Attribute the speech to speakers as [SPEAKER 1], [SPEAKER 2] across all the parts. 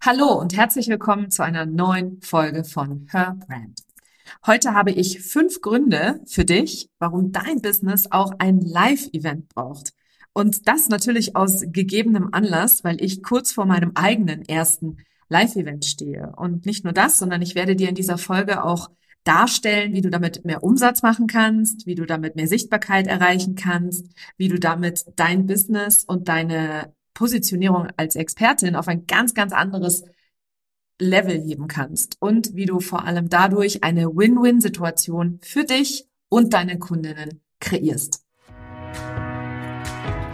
[SPEAKER 1] Hallo und herzlich willkommen zu einer neuen Folge von Her Brand. Heute habe ich fünf Gründe für dich, warum dein Business auch ein Live-Event braucht. Und das natürlich aus gegebenem Anlass, weil ich kurz vor meinem eigenen ersten Live-Event stehe. Und nicht nur das, sondern ich werde dir in dieser Folge auch darstellen, wie du damit mehr Umsatz machen kannst, wie du damit mehr Sichtbarkeit erreichen kannst, wie du damit dein Business und deine Positionierung als Expertin auf ein ganz, ganz anderes Level heben kannst und wie du vor allem dadurch eine Win-Win-Situation für dich und deine Kundinnen kreierst.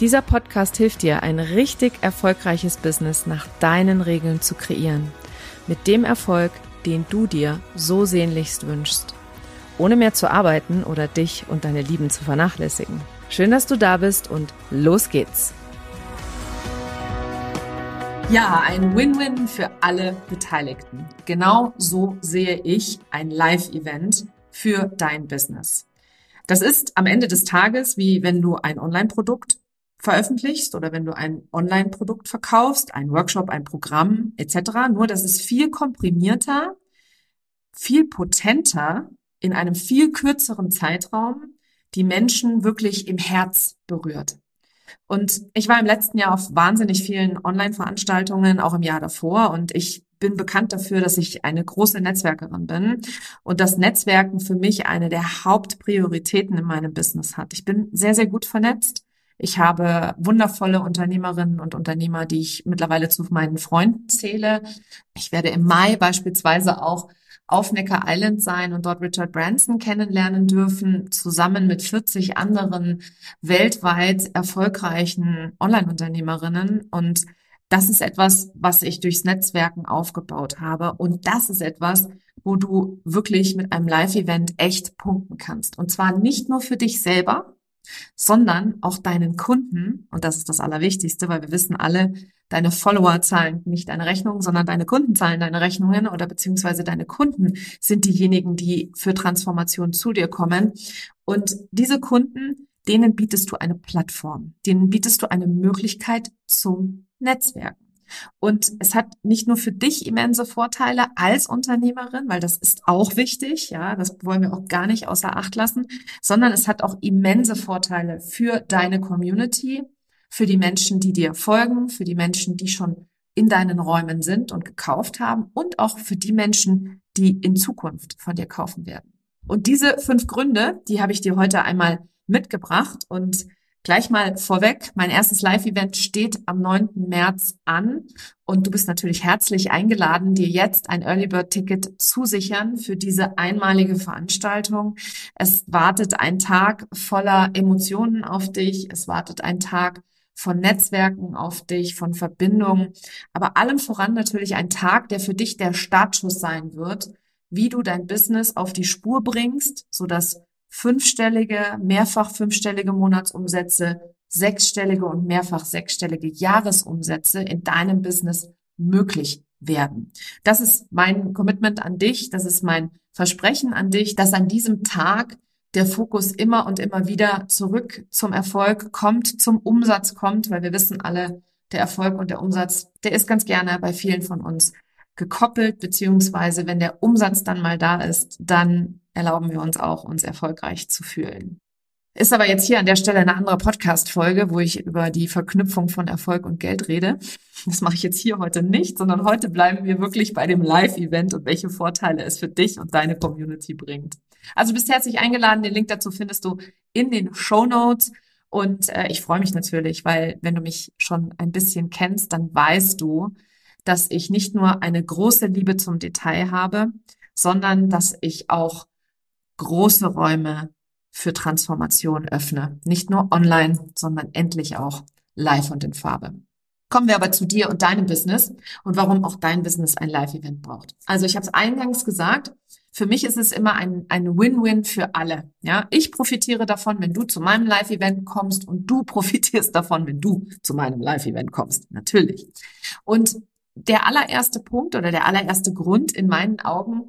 [SPEAKER 1] Dieser Podcast hilft dir, ein richtig erfolgreiches Business nach deinen Regeln zu kreieren. Mit dem Erfolg, den du dir so sehnlichst wünschst. Ohne mehr zu arbeiten oder dich und deine Lieben zu vernachlässigen. Schön, dass du da bist und los geht's. Ja, ein Win-Win für alle Beteiligten. Genau so sehe ich ein Live-Event für dein Business. Das ist am Ende des Tages wie wenn du ein Online-Produkt veröffentlichst oder wenn du ein Online-Produkt verkaufst, ein Workshop, ein Programm etc. Nur, dass es viel komprimierter, viel potenter in einem viel kürzeren Zeitraum die Menschen wirklich im Herz berührt. Und ich war im letzten Jahr auf wahnsinnig vielen Online-Veranstaltungen, auch im Jahr davor. Und ich bin bekannt dafür, dass ich eine große Netzwerkerin bin und das Netzwerken für mich eine der Hauptprioritäten in meinem Business hat. Ich bin sehr, sehr gut vernetzt. Ich habe wundervolle Unternehmerinnen und Unternehmer, die ich mittlerweile zu meinen Freunden zähle. Ich werde im Mai beispielsweise auch auf Necker Island sein und dort Richard Branson kennenlernen dürfen, zusammen mit 40 anderen weltweit erfolgreichen Online-Unternehmerinnen. Und das ist etwas, was ich durchs Netzwerken aufgebaut habe. Und das ist etwas, wo du wirklich mit einem Live-Event echt punkten kannst. Und zwar nicht nur für dich selber, sondern auch deinen Kunden, und das ist das Allerwichtigste, weil wir wissen alle, deine Follower zahlen nicht deine Rechnungen, sondern deine Kunden zahlen deine Rechnungen oder beziehungsweise deine Kunden sind diejenigen, die für Transformation zu dir kommen. Und diese Kunden, denen bietest du eine Plattform, denen bietest du eine Möglichkeit zum Netzwerken. Und es hat nicht nur für dich immense Vorteile als Unternehmerin, weil das ist auch wichtig, ja, das wollen wir auch gar nicht außer Acht lassen, sondern es hat auch immense Vorteile für deine Community, für die Menschen, die dir folgen, für die Menschen, die schon in deinen Räumen sind und gekauft haben und auch für die Menschen, die in Zukunft von dir kaufen werden. Und diese fünf Gründe, die habe ich dir heute einmal mitgebracht und Gleich mal vorweg, mein erstes Live-Event steht am 9. März an und du bist natürlich herzlich eingeladen, dir jetzt ein Early Bird Ticket zusichern für diese einmalige Veranstaltung. Es wartet ein Tag voller Emotionen auf dich. Es wartet ein Tag von Netzwerken auf dich, von Verbindungen, aber allem voran natürlich ein Tag, der für dich der Startschuss sein wird, wie du dein Business auf die Spur bringst, sodass fünfstellige, mehrfach fünfstellige Monatsumsätze, sechsstellige und mehrfach sechsstellige Jahresumsätze in deinem Business möglich werden. Das ist mein Commitment an dich, das ist mein Versprechen an dich, dass an diesem Tag der Fokus immer und immer wieder zurück zum Erfolg kommt, zum Umsatz kommt, weil wir wissen alle, der Erfolg und der Umsatz, der ist ganz gerne bei vielen von uns gekoppelt, beziehungsweise wenn der Umsatz dann mal da ist, dann erlauben wir uns auch, uns erfolgreich zu fühlen. Ist aber jetzt hier an der Stelle eine andere Podcast-Folge, wo ich über die Verknüpfung von Erfolg und Geld rede. Das mache ich jetzt hier heute nicht, sondern heute bleiben wir wirklich bei dem Live-Event und welche Vorteile es für dich und deine Community bringt. Also bist herzlich eingeladen. Den Link dazu findest du in den Show Notes. Und äh, ich freue mich natürlich, weil wenn du mich schon ein bisschen kennst, dann weißt du, dass ich nicht nur eine große Liebe zum Detail habe, sondern dass ich auch große Räume für Transformation öffne. Nicht nur online, sondern endlich auch live und in Farbe. Kommen wir aber zu dir und deinem Business und warum auch dein Business ein Live-Event braucht. Also ich habe es eingangs gesagt, für mich ist es immer ein, ein Win-Win für alle. Ja, ich profitiere davon, wenn du zu meinem Live-Event kommst und du profitierst davon, wenn du zu meinem Live-Event kommst. Natürlich. Und der allererste Punkt oder der allererste Grund in meinen Augen,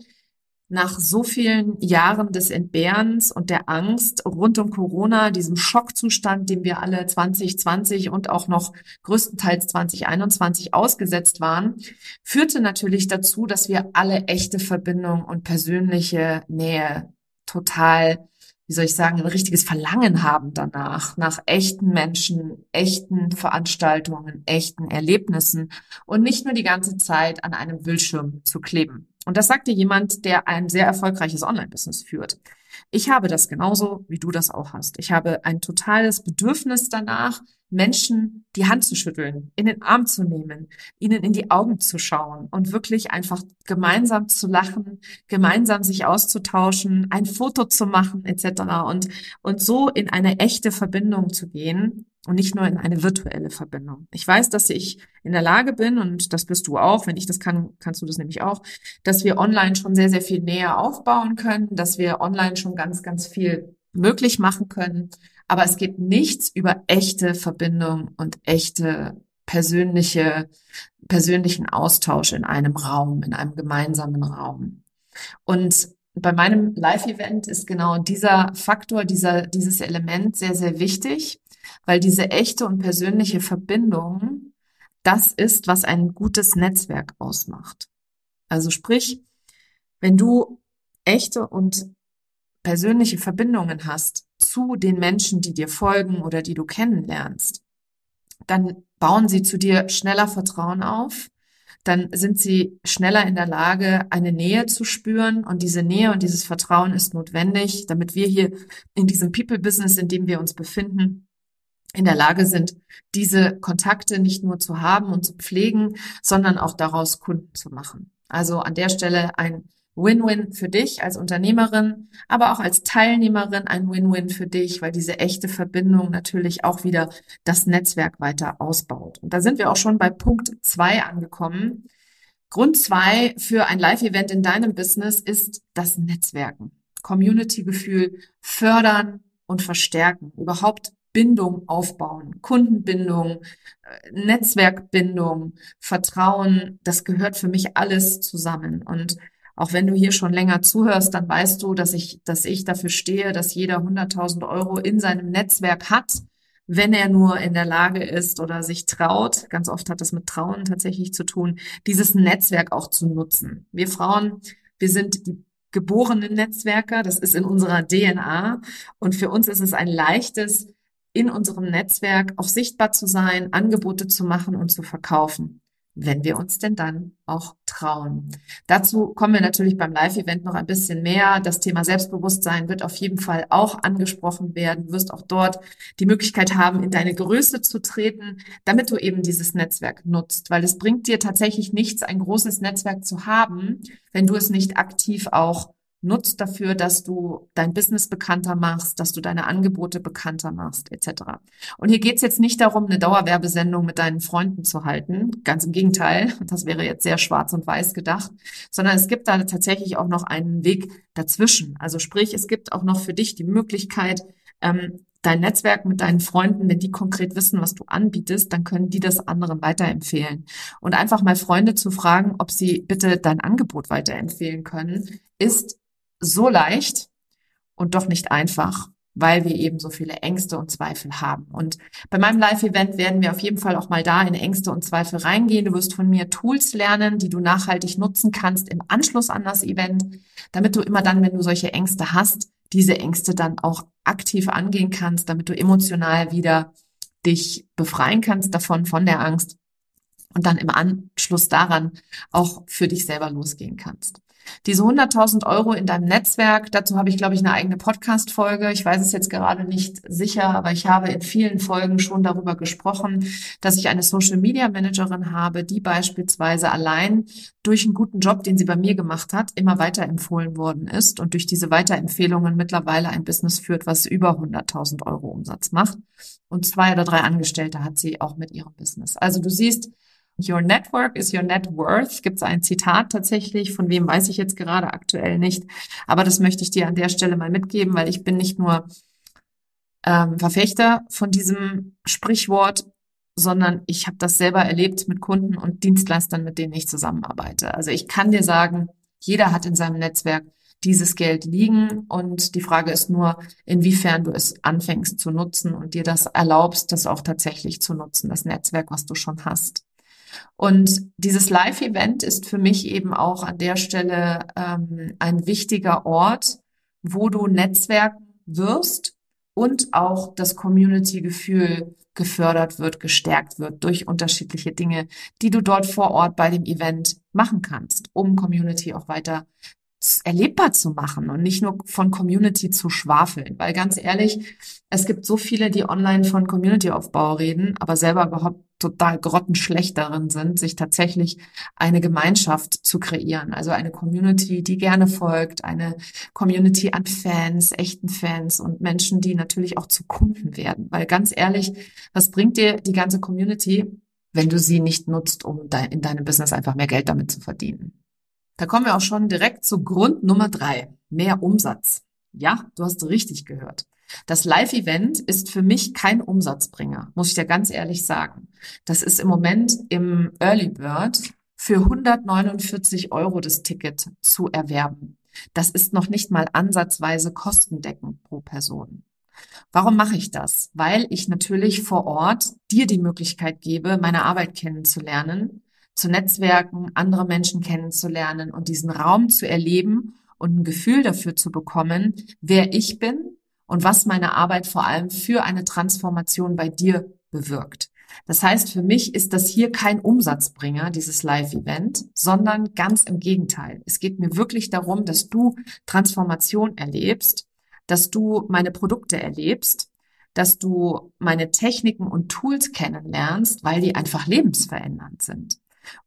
[SPEAKER 1] nach so vielen Jahren des Entbehrens und der Angst rund um Corona, diesem Schockzustand, dem wir alle 2020 und auch noch größtenteils 2021 ausgesetzt waren, führte natürlich dazu, dass wir alle echte Verbindung und persönliche Nähe total wie soll ich sagen, ein richtiges Verlangen haben danach, nach echten Menschen, echten Veranstaltungen, echten Erlebnissen und nicht nur die ganze Zeit an einem Bildschirm zu kleben. Und das sagte jemand, der ein sehr erfolgreiches Online-Business führt. Ich habe das genauso, wie du das auch hast. Ich habe ein totales Bedürfnis danach, Menschen die Hand zu schütteln, in den Arm zu nehmen, ihnen in die Augen zu schauen und wirklich einfach gemeinsam zu lachen, gemeinsam sich auszutauschen, ein Foto zu machen etc. und und so in eine echte Verbindung zu gehen und nicht nur in eine virtuelle Verbindung. Ich weiß, dass ich in der Lage bin und das bist du auch, wenn ich das kann, kannst du das nämlich auch, dass wir online schon sehr sehr viel näher aufbauen können, dass wir online schon ganz ganz viel möglich machen können aber es geht nichts über echte Verbindung und echte persönliche, persönlichen Austausch in einem Raum, in einem gemeinsamen Raum. Und bei meinem Live-Event ist genau dieser Faktor, dieser, dieses Element sehr, sehr wichtig, weil diese echte und persönliche Verbindung das ist, was ein gutes Netzwerk ausmacht. Also sprich, wenn du echte und persönliche Verbindungen hast zu den Menschen, die dir folgen oder die du kennenlernst, dann bauen sie zu dir schneller Vertrauen auf, dann sind sie schneller in der Lage, eine Nähe zu spüren. Und diese Nähe und dieses Vertrauen ist notwendig, damit wir hier in diesem People-Business, in dem wir uns befinden, in der Lage sind, diese Kontakte nicht nur zu haben und zu pflegen, sondern auch daraus Kunden zu machen. Also an der Stelle ein Win-Win für dich als Unternehmerin, aber auch als Teilnehmerin ein Win-Win für dich, weil diese echte Verbindung natürlich auch wieder das Netzwerk weiter ausbaut. Und da sind wir auch schon bei Punkt zwei angekommen. Grund zwei für ein Live-Event in deinem Business ist das Netzwerken. Community-Gefühl fördern und verstärken. Überhaupt Bindung aufbauen, Kundenbindung, äh, Netzwerkbindung, Vertrauen, das gehört für mich alles zusammen. Und auch wenn du hier schon länger zuhörst, dann weißt du, dass ich, dass ich dafür stehe, dass jeder 100.000 Euro in seinem Netzwerk hat, wenn er nur in der Lage ist oder sich traut. Ganz oft hat das mit Trauen tatsächlich zu tun, dieses Netzwerk auch zu nutzen. Wir Frauen, wir sind die geborenen Netzwerker. Das ist in unserer DNA. Und für uns ist es ein leichtes, in unserem Netzwerk auch sichtbar zu sein, Angebote zu machen und zu verkaufen wenn wir uns denn dann auch trauen. Dazu kommen wir natürlich beim Live-Event noch ein bisschen mehr. Das Thema Selbstbewusstsein wird auf jeden Fall auch angesprochen werden. Du wirst auch dort die Möglichkeit haben, in deine Größe zu treten, damit du eben dieses Netzwerk nutzt, weil es bringt dir tatsächlich nichts, ein großes Netzwerk zu haben, wenn du es nicht aktiv auch nutzt dafür, dass du dein Business bekannter machst, dass du deine Angebote bekannter machst, etc. Und hier geht's jetzt nicht darum, eine Dauerwerbesendung mit deinen Freunden zu halten, ganz im Gegenteil, das wäre jetzt sehr schwarz und weiß gedacht, sondern es gibt da tatsächlich auch noch einen Weg dazwischen. Also sprich, es gibt auch noch für dich die Möglichkeit, ähm, dein Netzwerk mit deinen Freunden, wenn die konkret wissen, was du anbietest, dann können die das anderen weiterempfehlen. Und einfach mal Freunde zu fragen, ob sie bitte dein Angebot weiterempfehlen können, ist so leicht und doch nicht einfach, weil wir eben so viele Ängste und Zweifel haben. Und bei meinem Live-Event werden wir auf jeden Fall auch mal da in Ängste und Zweifel reingehen. Du wirst von mir Tools lernen, die du nachhaltig nutzen kannst im Anschluss an das Event, damit du immer dann, wenn du solche Ängste hast, diese Ängste dann auch aktiv angehen kannst, damit du emotional wieder dich befreien kannst davon, von der Angst und dann im Anschluss daran auch für dich selber losgehen kannst. Diese 100.000 Euro in deinem Netzwerk, dazu habe ich, glaube ich, eine eigene Podcast-Folge. Ich weiß es jetzt gerade nicht sicher, aber ich habe in vielen Folgen schon darüber gesprochen, dass ich eine Social-Media-Managerin habe, die beispielsweise allein durch einen guten Job, den sie bei mir gemacht hat, immer weiterempfohlen worden ist und durch diese Weiterempfehlungen mittlerweile ein Business führt, was über 100.000 Euro Umsatz macht. Und zwei oder drei Angestellte hat sie auch mit ihrem Business. Also du siehst, Your network is your net worth. Gibt es ein Zitat tatsächlich, von wem weiß ich jetzt gerade aktuell nicht. Aber das möchte ich dir an der Stelle mal mitgeben, weil ich bin nicht nur ähm, Verfechter von diesem Sprichwort, sondern ich habe das selber erlebt mit Kunden und Dienstleistern, mit denen ich zusammenarbeite. Also ich kann dir sagen, jeder hat in seinem Netzwerk dieses Geld liegen und die Frage ist nur, inwiefern du es anfängst zu nutzen und dir das erlaubst, das auch tatsächlich zu nutzen, das Netzwerk, was du schon hast. Und dieses Live-Event ist für mich eben auch an der Stelle ähm, ein wichtiger Ort, wo du Netzwerken wirst und auch das Community-Gefühl gefördert wird, gestärkt wird durch unterschiedliche Dinge, die du dort vor Ort bei dem Event machen kannst, um Community auch weiter erlebbar zu machen und nicht nur von Community zu schwafeln. Weil ganz ehrlich, es gibt so viele, die online von Community-Aufbau reden, aber selber überhaupt total grottenschlecht darin sind, sich tatsächlich eine Gemeinschaft zu kreieren. Also eine Community, die gerne folgt, eine Community an Fans, echten Fans und Menschen, die natürlich auch zu Kunden werden. Weil ganz ehrlich, was bringt dir die ganze Community, wenn du sie nicht nutzt, um in deinem Business einfach mehr Geld damit zu verdienen? Da kommen wir auch schon direkt zu Grund Nummer drei. Mehr Umsatz. Ja, du hast richtig gehört. Das Live-Event ist für mich kein Umsatzbringer, muss ich dir ganz ehrlich sagen. Das ist im Moment im Early Bird für 149 Euro das Ticket zu erwerben. Das ist noch nicht mal ansatzweise kostendeckend pro Person. Warum mache ich das? Weil ich natürlich vor Ort dir die Möglichkeit gebe, meine Arbeit kennenzulernen, zu Netzwerken, andere Menschen kennenzulernen und diesen Raum zu erleben und ein Gefühl dafür zu bekommen, wer ich bin und was meine Arbeit vor allem für eine Transformation bei dir bewirkt. Das heißt, für mich ist das hier kein Umsatzbringer, dieses Live-Event, sondern ganz im Gegenteil. Es geht mir wirklich darum, dass du Transformation erlebst, dass du meine Produkte erlebst, dass du meine Techniken und Tools kennenlernst, weil die einfach lebensverändernd sind.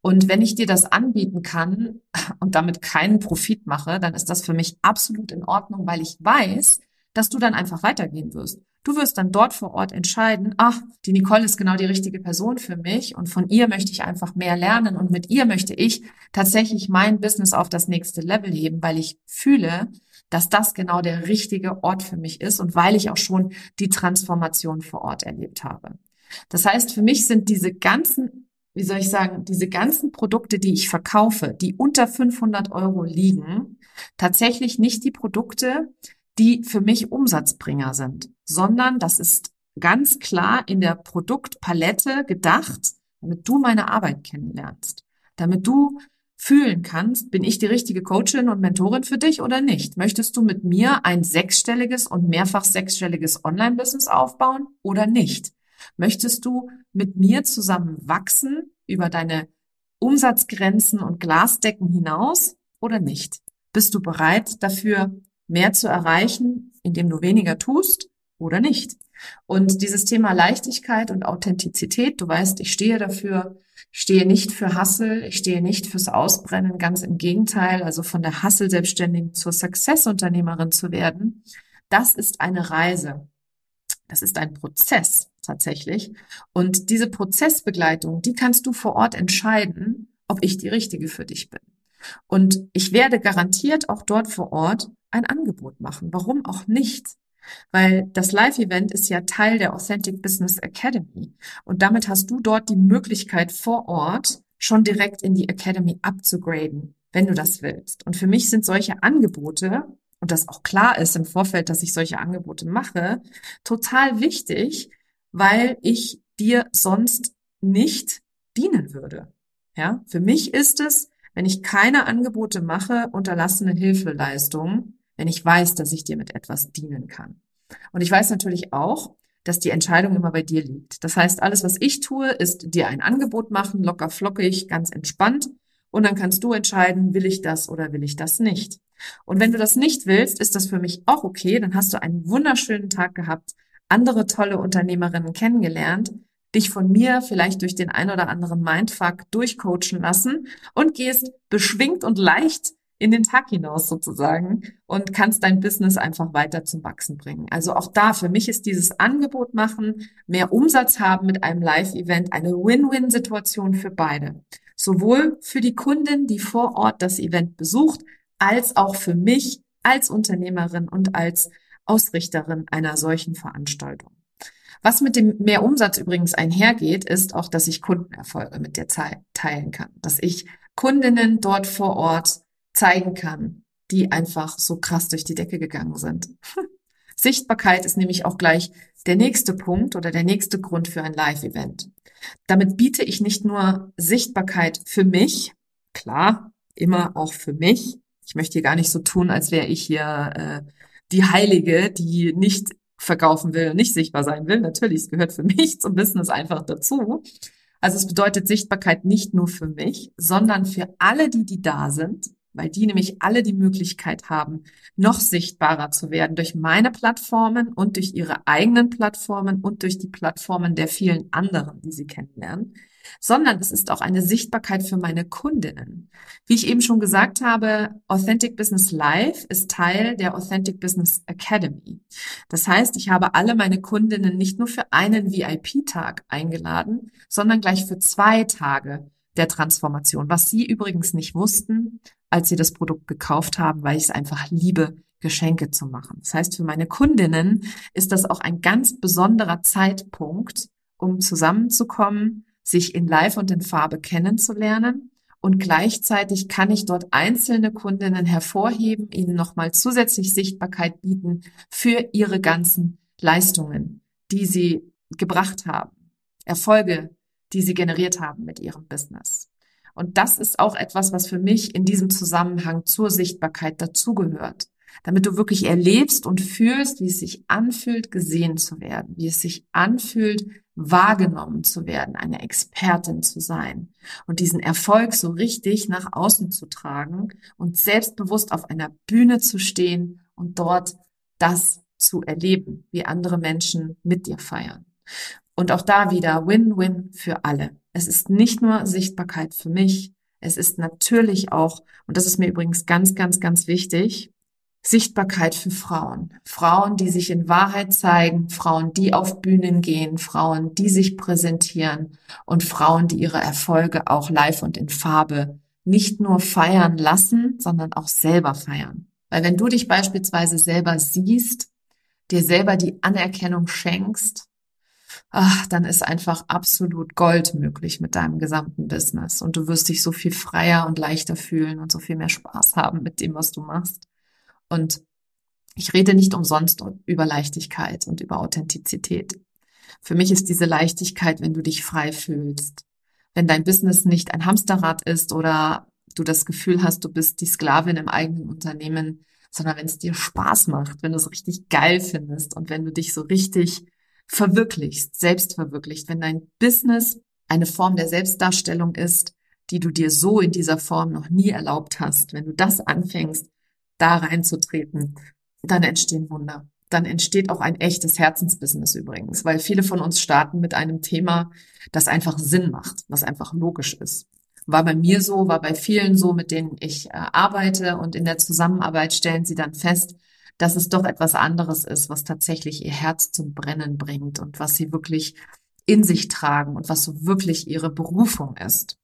[SPEAKER 1] Und wenn ich dir das anbieten kann und damit keinen Profit mache, dann ist das für mich absolut in Ordnung, weil ich weiß, dass du dann einfach weitergehen wirst. Du wirst dann dort vor Ort entscheiden, ach, die Nicole ist genau die richtige Person für mich und von ihr möchte ich einfach mehr lernen und mit ihr möchte ich tatsächlich mein Business auf das nächste Level heben, weil ich fühle, dass das genau der richtige Ort für mich ist und weil ich auch schon die Transformation vor Ort erlebt habe. Das heißt, für mich sind diese ganzen wie soll ich sagen, diese ganzen Produkte, die ich verkaufe, die unter 500 Euro liegen, tatsächlich nicht die Produkte, die für mich Umsatzbringer sind, sondern das ist ganz klar in der Produktpalette gedacht, damit du meine Arbeit kennenlernst, damit du fühlen kannst, bin ich die richtige Coachin und Mentorin für dich oder nicht? Möchtest du mit mir ein sechsstelliges und mehrfach sechsstelliges Online-Business aufbauen oder nicht? Möchtest du mit mir zusammen wachsen über deine Umsatzgrenzen und Glasdecken hinaus oder nicht? Bist du bereit dafür, mehr zu erreichen, indem du weniger tust oder nicht? Und dieses Thema Leichtigkeit und Authentizität, du weißt, ich stehe dafür, stehe nicht für Hassel, ich stehe nicht fürs Ausbrennen, ganz im Gegenteil, also von der Hassel-Selbstständigen zur Success-Unternehmerin zu werden, das ist eine Reise. Das ist ein Prozess tatsächlich. Und diese Prozessbegleitung, die kannst du vor Ort entscheiden, ob ich die richtige für dich bin. Und ich werde garantiert auch dort vor Ort ein Angebot machen. Warum auch nicht? Weil das Live-Event ist ja Teil der Authentic Business Academy. Und damit hast du dort die Möglichkeit vor Ort schon direkt in die Academy abzugraden, wenn du das willst. Und für mich sind solche Angebote und das auch klar ist im Vorfeld, dass ich solche Angebote mache, total wichtig, weil ich dir sonst nicht dienen würde. Ja, für mich ist es, wenn ich keine Angebote mache, unterlassene Hilfeleistung, wenn ich weiß, dass ich dir mit etwas dienen kann. Und ich weiß natürlich auch, dass die Entscheidung immer bei dir liegt. Das heißt, alles, was ich tue, ist dir ein Angebot machen, locker flockig, ganz entspannt. Und dann kannst du entscheiden, will ich das oder will ich das nicht. Und wenn du das nicht willst, ist das für mich auch okay. Dann hast du einen wunderschönen Tag gehabt, andere tolle Unternehmerinnen kennengelernt, dich von mir vielleicht durch den ein oder anderen Mindfuck durchcoachen lassen und gehst beschwingt und leicht in den Tag hinaus sozusagen und kannst dein Business einfach weiter zum Wachsen bringen. Also auch da, für mich ist dieses Angebot machen, mehr Umsatz haben mit einem Live-Event eine Win-Win-Situation für beide. Sowohl für die Kundin, die vor Ort das Event besucht, als auch für mich als Unternehmerin und als Ausrichterin einer solchen Veranstaltung. Was mit dem Mehrumsatz übrigens einhergeht, ist auch, dass ich Kundenerfolge mit Zeit teilen kann, dass ich Kundinnen dort vor Ort zeigen kann, die einfach so krass durch die Decke gegangen sind. Sichtbarkeit ist nämlich auch gleich der nächste Punkt oder der nächste Grund für ein Live-Event. Damit biete ich nicht nur Sichtbarkeit für mich, klar, immer auch für mich. Ich möchte hier gar nicht so tun, als wäre ich hier äh, die Heilige, die nicht verkaufen will, nicht sichtbar sein will. Natürlich, es gehört für mich zum Business einfach dazu. Also es bedeutet Sichtbarkeit nicht nur für mich, sondern für alle, die, die da sind, weil die nämlich alle die Möglichkeit haben, noch sichtbarer zu werden durch meine Plattformen und durch ihre eigenen Plattformen und durch die Plattformen der vielen anderen, die sie kennenlernen sondern es ist auch eine Sichtbarkeit für meine Kundinnen. Wie ich eben schon gesagt habe, Authentic Business Live ist Teil der Authentic Business Academy. Das heißt, ich habe alle meine Kundinnen nicht nur für einen VIP-Tag eingeladen, sondern gleich für zwei Tage der Transformation, was Sie übrigens nicht wussten, als Sie das Produkt gekauft haben, weil ich es einfach liebe, Geschenke zu machen. Das heißt, für meine Kundinnen ist das auch ein ganz besonderer Zeitpunkt, um zusammenzukommen, sich in Live und in Farbe kennenzulernen. Und gleichzeitig kann ich dort einzelne Kundinnen hervorheben, ihnen nochmal zusätzlich Sichtbarkeit bieten für ihre ganzen Leistungen, die sie gebracht haben, Erfolge, die sie generiert haben mit ihrem Business. Und das ist auch etwas, was für mich in diesem Zusammenhang zur Sichtbarkeit dazugehört damit du wirklich erlebst und fühlst, wie es sich anfühlt, gesehen zu werden, wie es sich anfühlt, wahrgenommen zu werden, eine Expertin zu sein und diesen Erfolg so richtig nach außen zu tragen und selbstbewusst auf einer Bühne zu stehen und dort das zu erleben, wie andere Menschen mit dir feiern. Und auch da wieder Win-Win für alle. Es ist nicht nur Sichtbarkeit für mich, es ist natürlich auch, und das ist mir übrigens ganz, ganz, ganz wichtig, Sichtbarkeit für Frauen. Frauen, die sich in Wahrheit zeigen, Frauen, die auf Bühnen gehen, Frauen, die sich präsentieren und Frauen, die ihre Erfolge auch live und in Farbe nicht nur feiern lassen, sondern auch selber feiern. Weil wenn du dich beispielsweise selber siehst, dir selber die Anerkennung schenkst, ach, dann ist einfach absolut Gold möglich mit deinem gesamten Business und du wirst dich so viel freier und leichter fühlen und so viel mehr Spaß haben mit dem, was du machst. Und ich rede nicht umsonst über Leichtigkeit und über Authentizität. Für mich ist diese Leichtigkeit, wenn du dich frei fühlst, wenn dein Business nicht ein Hamsterrad ist oder du das Gefühl hast, du bist die Sklavin im eigenen Unternehmen, sondern wenn es dir Spaß macht, wenn du es richtig geil findest und wenn du dich so richtig verwirklichst, selbst verwirklicht, wenn dein Business eine Form der Selbstdarstellung ist, die du dir so in dieser Form noch nie erlaubt hast, wenn du das anfängst, da reinzutreten, dann entstehen Wunder. Dann entsteht auch ein echtes Herzensbusiness übrigens, weil viele von uns starten mit einem Thema, das einfach Sinn macht, was einfach logisch ist. War bei mir so, war bei vielen so, mit denen ich äh, arbeite und in der Zusammenarbeit stellen sie dann fest, dass es doch etwas anderes ist, was tatsächlich ihr Herz zum Brennen bringt und was sie wirklich in sich tragen und was so wirklich ihre Berufung ist.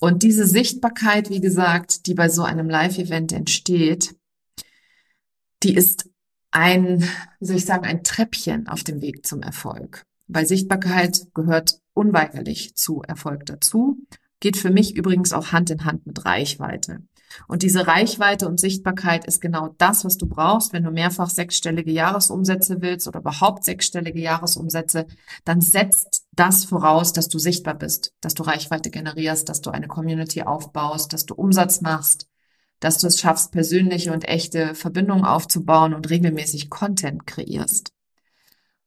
[SPEAKER 1] Und diese Sichtbarkeit, wie gesagt, die bei so einem Live-Event entsteht, die ist ein, wie soll ich sagen, ein Treppchen auf dem Weg zum Erfolg. Weil Sichtbarkeit gehört unweigerlich zu Erfolg dazu, geht für mich übrigens auch Hand in Hand mit Reichweite. Und diese Reichweite und Sichtbarkeit ist genau das, was du brauchst, wenn du mehrfach sechsstellige Jahresumsätze willst oder überhaupt sechsstellige Jahresumsätze, dann setzt das voraus, dass du sichtbar bist, dass du Reichweite generierst, dass du eine Community aufbaust, dass du Umsatz machst, dass du es schaffst, persönliche und echte Verbindungen aufzubauen und regelmäßig Content kreierst.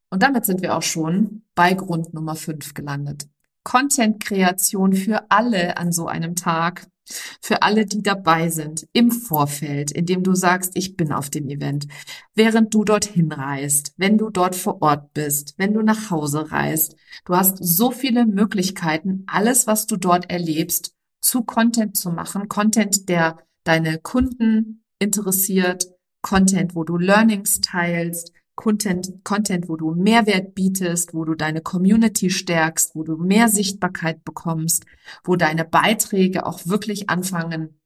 [SPEAKER 1] Und damit sind wir auch schon bei Grund Nummer fünf gelandet. Content-Kreation für alle an so einem Tag für alle, die dabei sind, im Vorfeld, indem du sagst, ich bin auf dem Event, während du dorthin reist, wenn du dort vor Ort bist, wenn du nach Hause reist. Du hast so viele Möglichkeiten, alles, was du dort erlebst, zu Content zu machen. Content, der deine Kunden interessiert, Content, wo du Learnings teilst, Content, Content, wo du Mehrwert bietest, wo du deine Community stärkst, wo du mehr Sichtbarkeit bekommst, wo deine Beiträge auch wirklich anfangen,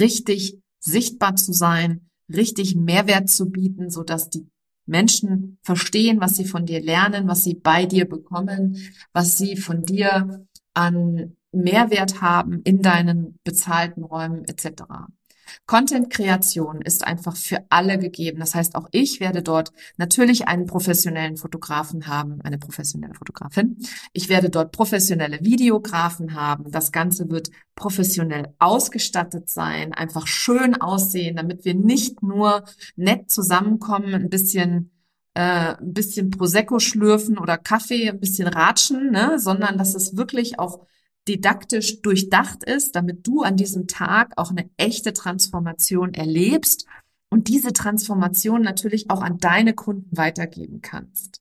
[SPEAKER 1] richtig sichtbar zu sein, richtig Mehrwert zu bieten, so dass die Menschen verstehen, was sie von dir lernen, was sie bei dir bekommen, was sie von dir an Mehrwert haben in deinen bezahlten Räumen etc. Content-Kreation ist einfach für alle gegeben. Das heißt, auch ich werde dort natürlich einen professionellen Fotografen haben, eine professionelle Fotografin. Ich werde dort professionelle Videografen haben. Das Ganze wird professionell ausgestattet sein, einfach schön aussehen, damit wir nicht nur nett zusammenkommen, ein bisschen äh, ein bisschen Prosecco schlürfen oder Kaffee, ein bisschen ratschen, ne? sondern dass es wirklich auch didaktisch durchdacht ist, damit du an diesem Tag auch eine echte Transformation erlebst und diese Transformation natürlich auch an deine Kunden weitergeben kannst.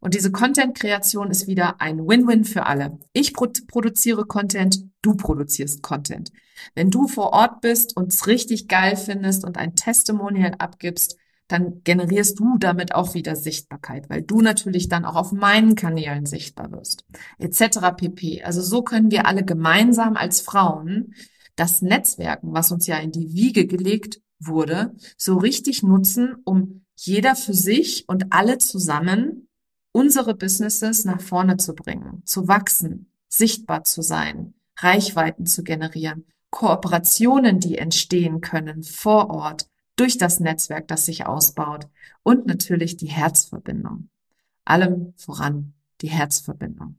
[SPEAKER 1] Und diese Content-Kreation ist wieder ein Win-Win für alle. Ich produziere Content, du produzierst Content. Wenn du vor Ort bist und es richtig geil findest und ein Testimonial abgibst, dann generierst du damit auch wieder Sichtbarkeit, weil du natürlich dann auch auf meinen Kanälen sichtbar wirst, etc. pp. Also so können wir alle gemeinsam als Frauen das Netzwerken, was uns ja in die Wiege gelegt wurde, so richtig nutzen, um jeder für sich und alle zusammen unsere Businesses nach vorne zu bringen, zu wachsen, sichtbar zu sein, Reichweiten zu generieren, Kooperationen, die entstehen können vor Ort, durch das Netzwerk, das sich ausbaut und natürlich die Herzverbindung. Allem voran die Herzverbindung.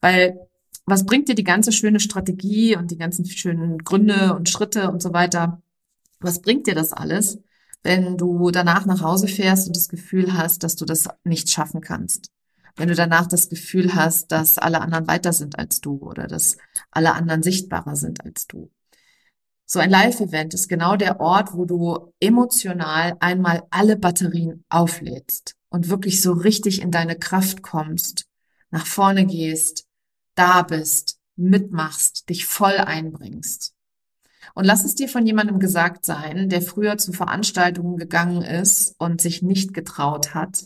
[SPEAKER 1] Weil was bringt dir die ganze schöne Strategie und die ganzen schönen Gründe und Schritte und so weiter? Was bringt dir das alles, wenn du danach nach Hause fährst und das Gefühl hast, dass du das nicht schaffen kannst? Wenn du danach das Gefühl hast, dass alle anderen weiter sind als du oder dass alle anderen sichtbarer sind als du? So ein Live-Event ist genau der Ort, wo du emotional einmal alle Batterien auflädst und wirklich so richtig in deine Kraft kommst, nach vorne gehst, da bist, mitmachst, dich voll einbringst. Und lass es dir von jemandem gesagt sein, der früher zu Veranstaltungen gegangen ist und sich nicht getraut hat,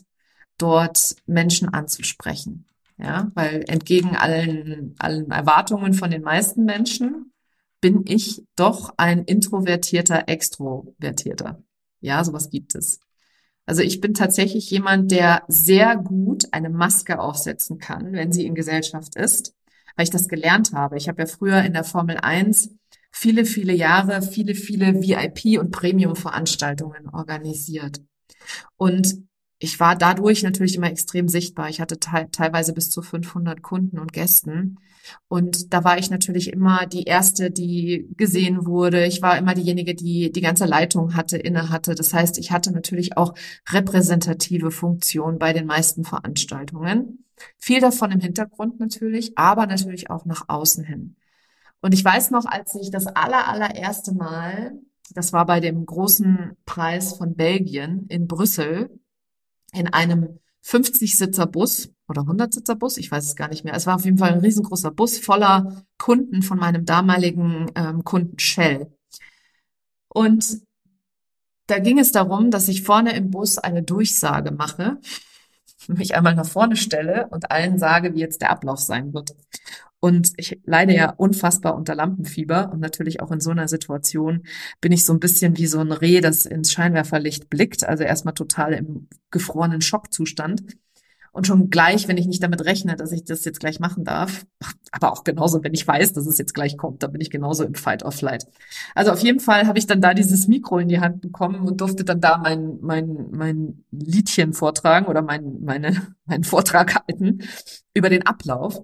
[SPEAKER 1] dort Menschen anzusprechen. Ja, weil entgegen allen, allen Erwartungen von den meisten Menschen bin ich doch ein introvertierter Extrovertierter. Ja, sowas gibt es. Also ich bin tatsächlich jemand, der sehr gut eine Maske aufsetzen kann, wenn sie in Gesellschaft ist, weil ich das gelernt habe. Ich habe ja früher in der Formel 1 viele, viele Jahre, viele, viele VIP- und Premium-Veranstaltungen organisiert. Und ich war dadurch natürlich immer extrem sichtbar. Ich hatte te teilweise bis zu 500 Kunden und Gästen. Und da war ich natürlich immer die erste, die gesehen wurde. Ich war immer diejenige, die die ganze Leitung hatte, inne hatte. Das heißt, ich hatte natürlich auch repräsentative Funktion bei den meisten Veranstaltungen. Viel davon im Hintergrund natürlich, aber natürlich auch nach außen hin. Und ich weiß noch, als ich das aller, allererste Mal, das war bei dem großen Preis von Belgien in Brüssel, in einem 50-Sitzer Bus oder 100-Sitzer Bus, ich weiß es gar nicht mehr. Es war auf jeden Fall ein riesengroßer Bus voller Kunden von meinem damaligen ähm, Kunden Shell. Und da ging es darum, dass ich vorne im Bus eine Durchsage mache, mich einmal nach vorne stelle und allen sage, wie jetzt der Ablauf sein wird. Und ich leide ja unfassbar unter Lampenfieber und natürlich auch in so einer Situation bin ich so ein bisschen wie so ein Reh, das ins Scheinwerferlicht blickt, also erstmal total im gefrorenen Schockzustand. Und schon gleich, wenn ich nicht damit rechne, dass ich das jetzt gleich machen darf, aber auch genauso, wenn ich weiß, dass es jetzt gleich kommt, da bin ich genauso im Fight or Flight. Also auf jeden Fall habe ich dann da dieses Mikro in die Hand bekommen und durfte dann da mein, mein, mein Liedchen vortragen oder mein, meine, meinen Vortrag halten über den Ablauf.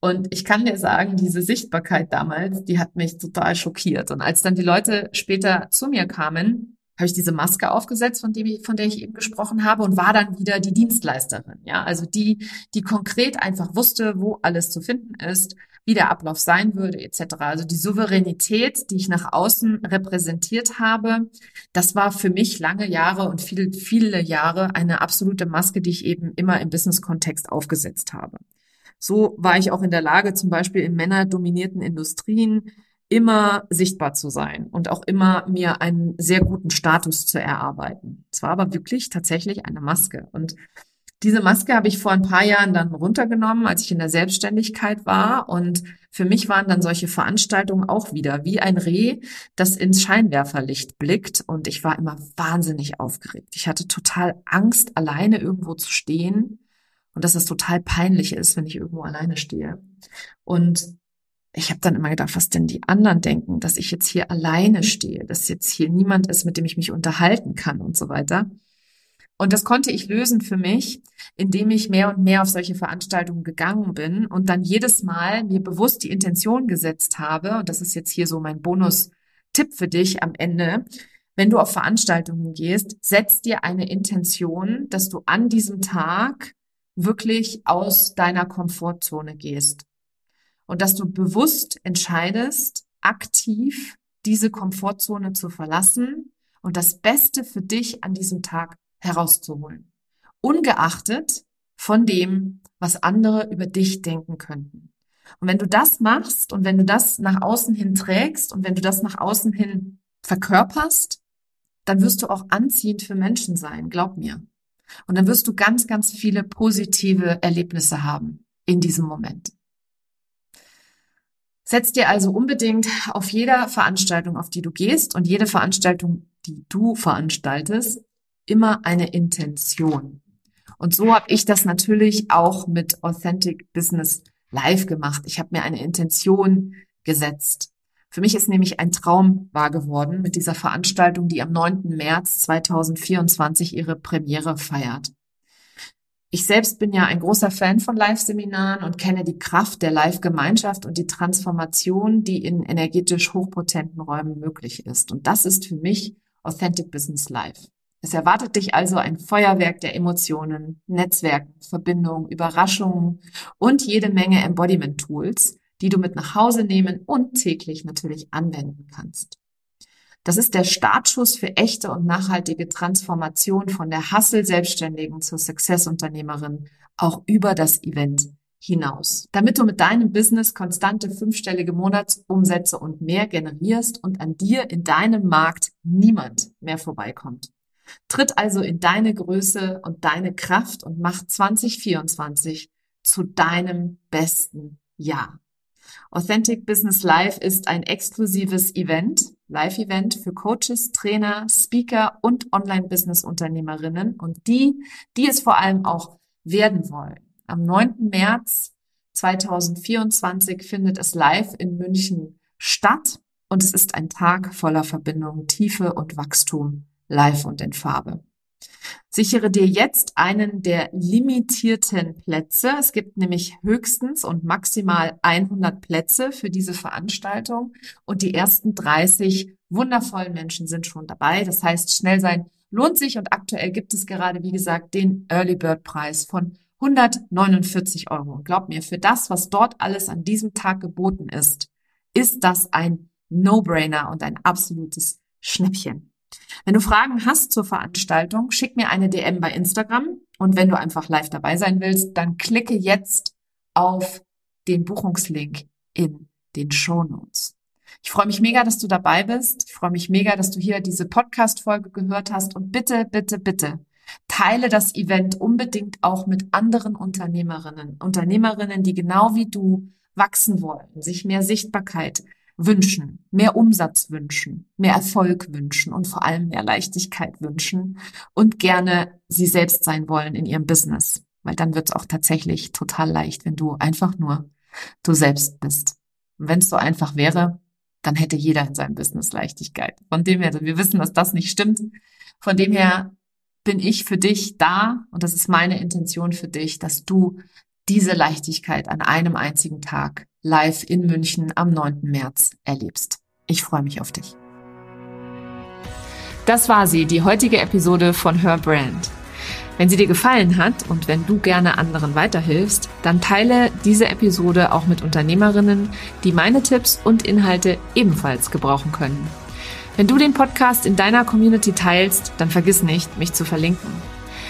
[SPEAKER 1] Und ich kann dir sagen, diese Sichtbarkeit damals, die hat mich total schockiert. Und als dann die Leute später zu mir kamen, habe ich diese Maske aufgesetzt, von, dem ich, von der ich eben gesprochen habe, und war dann wieder die Dienstleisterin. Ja, also die, die konkret einfach wusste, wo alles zu finden ist, wie der Ablauf sein würde, etc. Also die Souveränität, die ich nach außen repräsentiert habe, das war für mich lange Jahre und viele, viele Jahre eine absolute Maske, die ich eben immer im Business-Kontext aufgesetzt habe. So war ich auch in der Lage, zum Beispiel in männerdominierten Industrien immer sichtbar zu sein und auch immer mir einen sehr guten Status zu erarbeiten. Es war aber wirklich tatsächlich eine Maske. Und diese Maske habe ich vor ein paar Jahren dann runtergenommen, als ich in der Selbstständigkeit war. Und für mich waren dann solche Veranstaltungen auch wieder wie ein Reh, das ins Scheinwerferlicht blickt. Und ich war immer wahnsinnig aufgeregt. Ich hatte total Angst, alleine irgendwo zu stehen und dass es total peinlich ist, wenn ich irgendwo alleine stehe. Und ich habe dann immer gedacht, was denn die anderen denken, dass ich jetzt hier alleine stehe, dass jetzt hier niemand ist, mit dem ich mich unterhalten kann und so weiter. Und das konnte ich lösen für mich, indem ich mehr und mehr auf solche Veranstaltungen gegangen bin und dann jedes Mal mir bewusst die Intention gesetzt habe, und das ist jetzt hier so mein Bonus-Tipp für dich am Ende, wenn du auf Veranstaltungen gehst, setz dir eine Intention, dass du an diesem Tag wirklich aus deiner Komfortzone gehst und dass du bewusst entscheidest, aktiv diese Komfortzone zu verlassen und das Beste für dich an diesem Tag herauszuholen. Ungeachtet von dem, was andere über dich denken könnten. Und wenn du das machst und wenn du das nach außen hin trägst und wenn du das nach außen hin verkörperst, dann wirst du auch anziehend für Menschen sein, glaub mir. Und dann wirst du ganz, ganz viele positive Erlebnisse haben in diesem Moment. Setz dir also unbedingt auf jeder Veranstaltung, auf die du gehst und jede Veranstaltung, die du veranstaltest, immer eine Intention. Und so habe ich das natürlich auch mit Authentic Business Live gemacht. Ich habe mir eine Intention gesetzt. Für mich ist nämlich ein Traum wahr geworden mit dieser Veranstaltung, die am 9. März 2024 ihre Premiere feiert. Ich selbst bin ja ein großer Fan von Live-Seminaren und kenne die Kraft der Live-Gemeinschaft und die Transformation, die in energetisch hochpotenten Räumen möglich ist. Und das ist für mich Authentic Business Live. Es erwartet dich also ein Feuerwerk der Emotionen, Netzwerken, Verbindungen, Überraschungen und jede Menge Embodiment-Tools, die du mit nach Hause nehmen und täglich natürlich anwenden kannst. Das ist der Startschuss für echte und nachhaltige Transformation von der Hustle-Selbstständigen zur Success-Unternehmerin auch über das Event hinaus. Damit du mit deinem Business konstante fünfstellige Monatsumsätze und mehr generierst und an dir in deinem Markt niemand mehr vorbeikommt. Tritt also in deine Größe und deine Kraft und mach 2024 zu deinem besten Jahr. Authentic Business Live ist ein exklusives Event, Live-Event für Coaches, Trainer, Speaker und Online-Business-Unternehmerinnen und die, die es vor allem auch werden wollen. Am 9. März 2024 findet es live in München statt und es ist ein Tag voller Verbindung, Tiefe und Wachstum, live und in Farbe. Sichere dir jetzt einen der limitierten Plätze. Es gibt nämlich höchstens und maximal 100 Plätze für diese Veranstaltung und die ersten 30 wundervollen Menschen sind schon dabei. Das heißt, schnell sein lohnt sich und aktuell gibt es gerade, wie gesagt, den Early Bird Preis von 149 Euro. Und glaub mir, für das, was dort alles an diesem Tag geboten ist, ist das ein No-Brainer und ein absolutes Schnäppchen. Wenn du Fragen hast zur Veranstaltung, schick mir eine DM bei Instagram und wenn du einfach live dabei sein willst, dann klicke jetzt auf den Buchungslink in den Show Notes. Ich freue mich mega, dass du dabei bist. Ich freue mich mega, dass du hier diese Podcast-Folge gehört hast und bitte, bitte, bitte teile das Event unbedingt auch mit anderen Unternehmerinnen, Unternehmerinnen, die genau wie du wachsen wollen, sich mehr Sichtbarkeit wünschen, mehr Umsatz wünschen, mehr Erfolg wünschen und vor allem mehr Leichtigkeit wünschen und gerne sie selbst sein wollen in ihrem Business. Weil dann wird es auch tatsächlich total leicht, wenn du einfach nur du selbst bist. Und wenn es so einfach wäre, dann hätte jeder in seinem Business Leichtigkeit. Von dem her, wir wissen, dass das nicht stimmt. Von dem her bin ich für dich da und das ist meine Intention für dich, dass du diese Leichtigkeit an einem einzigen Tag live in München am 9. März erlebst. Ich freue mich auf dich. Das war sie, die heutige Episode von Her Brand. Wenn sie dir gefallen hat und wenn du gerne anderen weiterhilfst, dann teile diese Episode auch mit Unternehmerinnen, die meine Tipps und Inhalte ebenfalls gebrauchen können. Wenn du den Podcast in deiner Community teilst, dann vergiss nicht, mich zu verlinken.